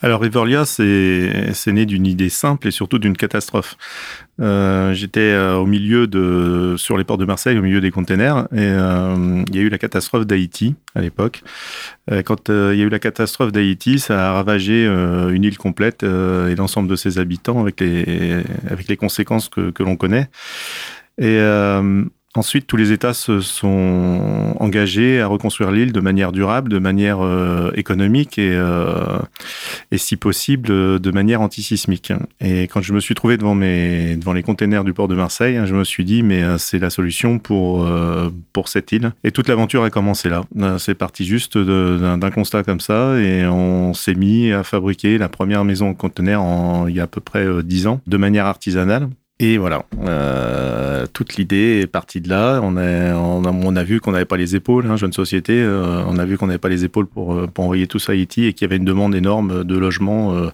Alors Evolia, c'est né d'une idée simple et surtout d'une catastrophe. Euh, J'étais euh, au milieu de, sur les ports de Marseille, au milieu des containers, et euh, il y a eu la catastrophe d'Haïti à l'époque. Euh, quand il y a eu la catastrophe d'Haïti, ça a ravagé une île complète et l'ensemble de ses habitants avec les, avec les conséquences que, que l'on connaît. Et Ensuite, tous les États se sont engagés à reconstruire l'île de manière durable, de manière économique et, euh, et, si possible, de manière antisismique. Et quand je me suis trouvé devant, les containers du port de Marseille, je me suis dit, mais euh, c'est la solution pour, pour cette île. Et toute l'aventure a commencé là. C'est parti juste d'un constat comme ça et on s'est mis à fabriquer la première maison en conteneur en, il y a à peu près dix ans, de manière artisanale. Et voilà, euh, toute l'idée est partie de là. On a, on a, on a vu qu'on n'avait pas les épaules, hein, jeune société. Euh, on a vu qu'on n'avait pas les épaules pour, euh, pour envoyer tout ça à Haïti et qu'il y avait une demande énorme de logements euh,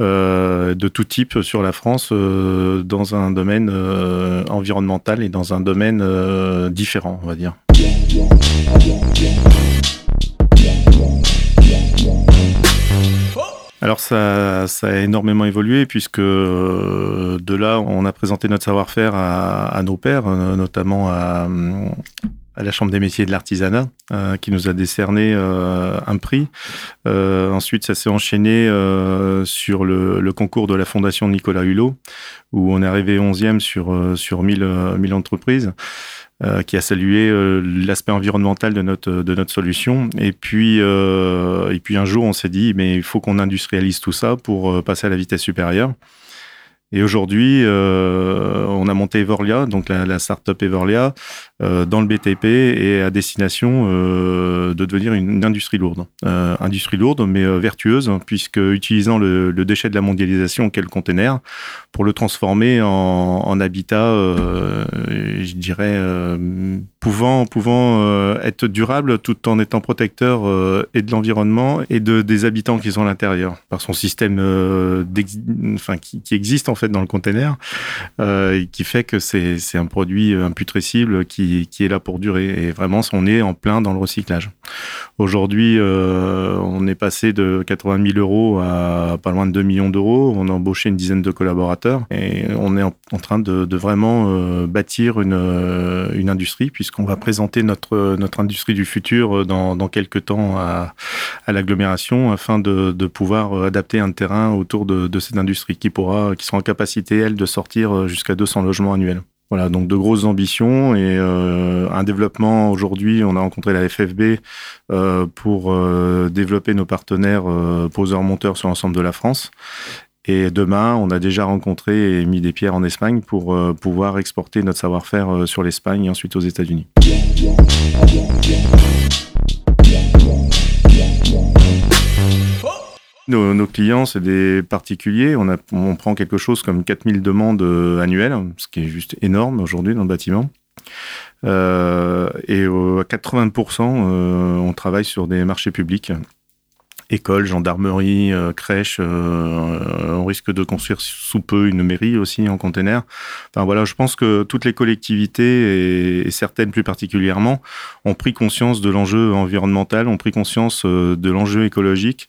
euh de tout type sur la France dans un domaine environnemental et dans un domaine différent, on va dire. Alors ça, ça, a énormément évolué puisque euh, de là, on a présenté notre savoir-faire à, à, nos pairs, euh, notamment à, à, la Chambre des métiers de l'artisanat, euh, qui nous a décerné euh, un prix. Euh, ensuite, ça s'est enchaîné sur le, le, concours de la Fondation Nicolas Hulot, où on est arrivé 11e sur, sur 1000, 1000 entreprises. Euh, qui a salué euh, l'aspect environnemental de notre de notre solution. Et puis euh, et puis un jour, on s'est dit, mais il faut qu'on industrialise tout ça pour passer à la vitesse supérieure. Et aujourd'hui, euh, on a monté Evorlia, donc la, la startup Evorlia, euh, dans le BTP et à destination euh, de devenir une, industrie lourde. Euh, industrie lourde, mais euh, vertueuse, puisque utilisant le, le, déchet de la mondialisation qu'est le container pour le transformer en, en habitat, euh, je dirais, pouvant, pouvant être durable tout en étant protecteur et de l'environnement et de, des habitants qui sont à l'intérieur, par son système enfin, qui, existe en fait dans le container, euh, qui fait que c'est un produit imputrescible qui, qui est là pour durer. Et vraiment, on est en plein dans le recyclage. Aujourd'hui, euh, on est passé de 80 000 euros à pas loin de 2 millions d'euros. On a embauché une dizaine de collaborateurs et on est en, train de, de vraiment euh, bâtir une, euh, une industrie puisqu'on va présenter notre, notre industrie du futur dans, dans quelques temps à, l'agglomération afin de, de pouvoir adapter un terrain autour de, cette industrie qui pourra, qui sera en capacité, elle, de sortir euh, jusqu'à 200 logements annuels. Voilà, donc de grosses ambitions et euh, un développement. Aujourd'hui, on a rencontré la FFB euh, pour euh, développer nos partenaires euh, poseurs-monteurs sur l'ensemble de la France. Et demain, on a déjà rencontré et mis des pierres en Espagne pour euh, pouvoir exporter notre savoir-faire sur l'Espagne et ensuite aux États-Unis. Nos, clients, c'est des particuliers. On, prend quelque chose comme 4000 demandes euh, annuelles, ce qui est juste énorme aujourd'hui dans le bâtiment. Euh, et à 80%, euh, on travaille sur des marchés publics école, gendarmerie, euh, crèche. Euh, on risque de construire sous peu une mairie aussi en container. Enfin voilà, je pense que toutes les collectivités et, certaines plus particulièrement ont pris conscience de l'enjeu environnemental, ont pris conscience euh, de l'enjeu écologique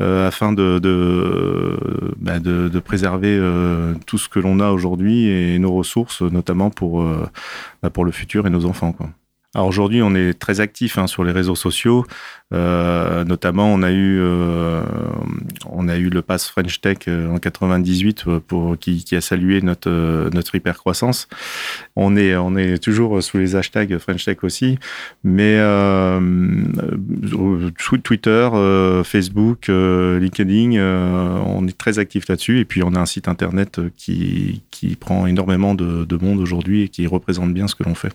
euh, afin de de, bah de, de, préserver euh, tout ce que l'on a aujourd'hui et nos ressources, notamment pour bah pour le futur et nos enfants. Quoi. Aujourd'hui, on est très actif hein, sur les réseaux sociaux. Euh, notamment, on a eu euh, on a eu le pass French Tech euh, en 98 euh, pour qui, a salué notre notre hyper croissance. On est on est toujours sous les hashtags French Tech aussi, mais Twitter, Facebook, LinkedIn, on est très actif là-dessus. Et puis on a un site internet qui qui prend énormément de monde aujourd'hui et qui représente bien ce que l'on fait.